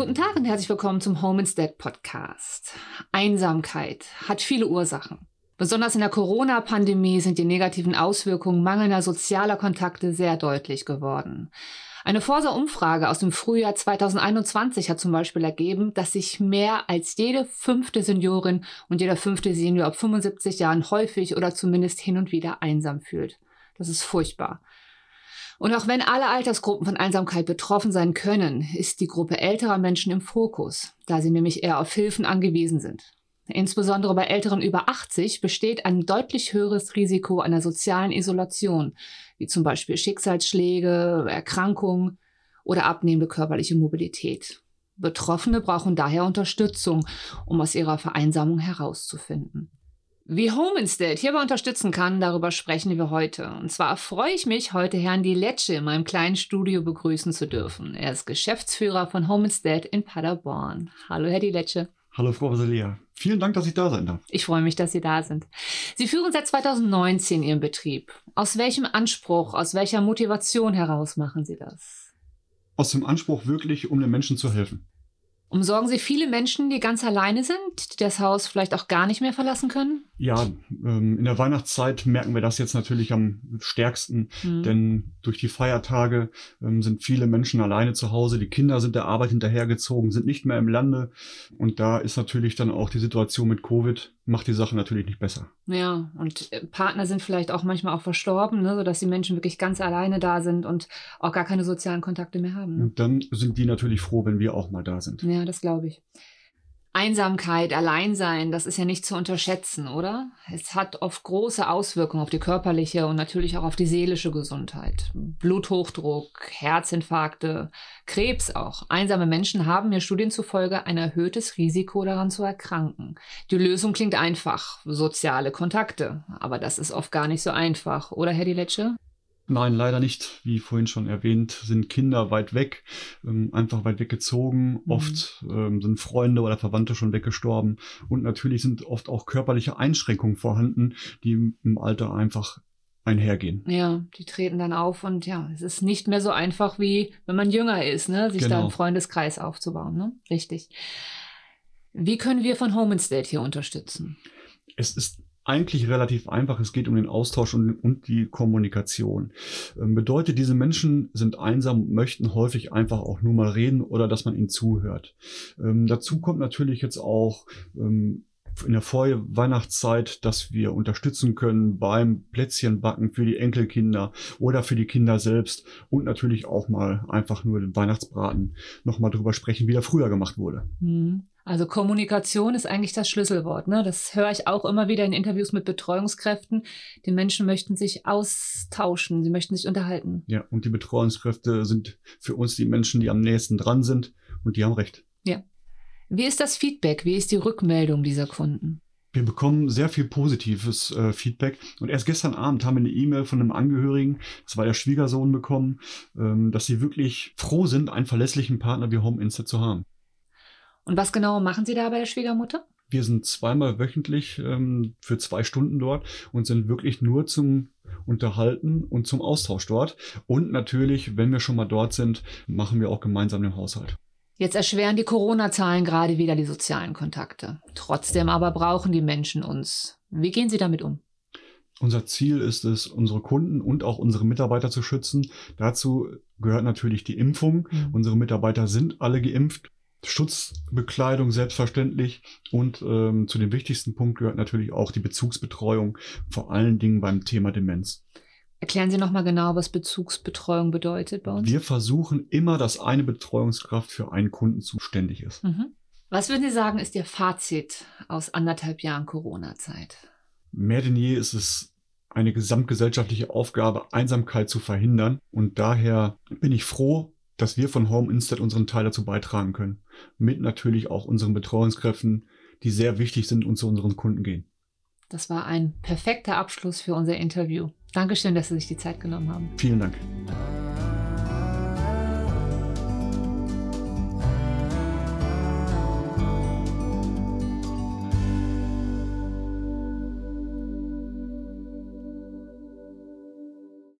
Guten Tag und herzlich willkommen zum Home Instead Podcast. Einsamkeit hat viele Ursachen. Besonders in der Corona-Pandemie sind die negativen Auswirkungen mangelnder sozialer Kontakte sehr deutlich geworden. Eine Forsa-Umfrage aus dem Frühjahr 2021 hat zum Beispiel ergeben, dass sich mehr als jede fünfte Seniorin und jeder fünfte Senior ab 75 Jahren häufig oder zumindest hin und wieder einsam fühlt. Das ist furchtbar. Und auch wenn alle Altersgruppen von Einsamkeit betroffen sein können, ist die Gruppe älterer Menschen im Fokus, da sie nämlich eher auf Hilfen angewiesen sind. Insbesondere bei Älteren über 80 besteht ein deutlich höheres Risiko einer sozialen Isolation, wie zum Beispiel Schicksalsschläge, Erkrankungen oder abnehmende körperliche Mobilität. Betroffene brauchen daher Unterstützung, um aus ihrer Vereinsamung herauszufinden. Wie Home Instead hierbei unterstützen kann, darüber sprechen wir heute. Und zwar freue ich mich, heute Herrn Di Lecce in meinem kleinen Studio begrüßen zu dürfen. Er ist Geschäftsführer von Home Instead in Paderborn. Hallo, Herr Di Lecce. Hallo, Frau Rosalia. Vielen Dank, dass ich da sein darf. Ich freue mich, dass Sie da sind. Sie führen seit 2019 Ihren Betrieb. Aus welchem Anspruch, aus welcher Motivation heraus machen Sie das? Aus dem Anspruch, wirklich um den Menschen zu helfen. Umsorgen Sie viele Menschen, die ganz alleine sind, die das Haus vielleicht auch gar nicht mehr verlassen können? Ja, ähm, in der Weihnachtszeit merken wir das jetzt natürlich am stärksten, mhm. denn durch die Feiertage ähm, sind viele Menschen alleine zu Hause, die Kinder sind der Arbeit hinterhergezogen, sind nicht mehr im Lande und da ist natürlich dann auch die Situation mit Covid, macht die Sache natürlich nicht besser. Ja, und äh, Partner sind vielleicht auch manchmal auch verstorben, ne, sodass die Menschen wirklich ganz alleine da sind und auch gar keine sozialen Kontakte mehr haben. Ne? Und dann sind die natürlich froh, wenn wir auch mal da sind. Ja, das glaube ich. Einsamkeit, Alleinsein, das ist ja nicht zu unterschätzen, oder? Es hat oft große Auswirkungen auf die körperliche und natürlich auch auf die seelische Gesundheit. Bluthochdruck, Herzinfarkte, Krebs auch. Einsame Menschen haben mir Studien zufolge ein erhöhtes Risiko daran zu erkranken. Die Lösung klingt einfach, soziale Kontakte. Aber das ist oft gar nicht so einfach, oder Herr Diletsche? Nein, leider nicht. Wie vorhin schon erwähnt, sind Kinder weit weg, ähm, einfach weit weggezogen. Mhm. Oft ähm, sind Freunde oder Verwandte schon weggestorben. Und natürlich sind oft auch körperliche Einschränkungen vorhanden, die im Alter einfach einhergehen. Ja, die treten dann auf und ja, es ist nicht mehr so einfach wie wenn man jünger ist, ne, sich genau. da einen Freundeskreis aufzubauen, ne? Richtig. Wie können wir von Home Instead hier unterstützen? Es ist eigentlich relativ einfach. Es geht um den Austausch und, und die Kommunikation. Ähm, bedeutet, diese Menschen sind einsam und möchten häufig einfach auch nur mal reden oder dass man ihnen zuhört. Ähm, dazu kommt natürlich jetzt auch ähm, in der Vorweihnachtszeit, dass wir unterstützen können beim Plätzchenbacken für die Enkelkinder oder für die Kinder selbst und natürlich auch mal einfach nur den Weihnachtsbraten nochmal drüber sprechen, wie der früher gemacht wurde. Mhm. Also Kommunikation ist eigentlich das Schlüsselwort. Ne? Das höre ich auch immer wieder in Interviews mit Betreuungskräften. Die Menschen möchten sich austauschen, sie möchten sich unterhalten. Ja, und die Betreuungskräfte sind für uns die Menschen, die am nächsten dran sind und die haben recht. Ja. Wie ist das Feedback? Wie ist die Rückmeldung dieser Kunden? Wir bekommen sehr viel positives äh, Feedback. Und erst gestern Abend haben wir eine E-Mail von einem Angehörigen, das war der Schwiegersohn, bekommen, ähm, dass sie wirklich froh sind, einen verlässlichen Partner wie Home Insta zu haben. Und was genau machen Sie da bei der Schwiegermutter? Wir sind zweimal wöchentlich ähm, für zwei Stunden dort und sind wirklich nur zum Unterhalten und zum Austausch dort. Und natürlich, wenn wir schon mal dort sind, machen wir auch gemeinsam den Haushalt. Jetzt erschweren die Corona-Zahlen gerade wieder die sozialen Kontakte. Trotzdem aber brauchen die Menschen uns. Wie gehen Sie damit um? Unser Ziel ist es, unsere Kunden und auch unsere Mitarbeiter zu schützen. Dazu gehört natürlich die Impfung. Mhm. Unsere Mitarbeiter sind alle geimpft Schutzbekleidung selbstverständlich und ähm, zu dem wichtigsten Punkt gehört natürlich auch die Bezugsbetreuung, vor allen Dingen beim Thema Demenz. Erklären Sie nochmal genau, was Bezugsbetreuung bedeutet bei uns. Wir versuchen immer, dass eine Betreuungskraft für einen Kunden zuständig ist. Mhm. Was würden Sie sagen, ist Ihr Fazit aus anderthalb Jahren Corona-Zeit? Mehr denn je ist es eine gesamtgesellschaftliche Aufgabe, Einsamkeit zu verhindern. Und daher bin ich froh, dass wir von Home Instead unseren Teil dazu beitragen können. Mit natürlich auch unseren Betreuungskräften, die sehr wichtig sind und zu unseren Kunden gehen. Das war ein perfekter Abschluss für unser Interview. Dankeschön, dass Sie sich die Zeit genommen haben. Vielen Dank.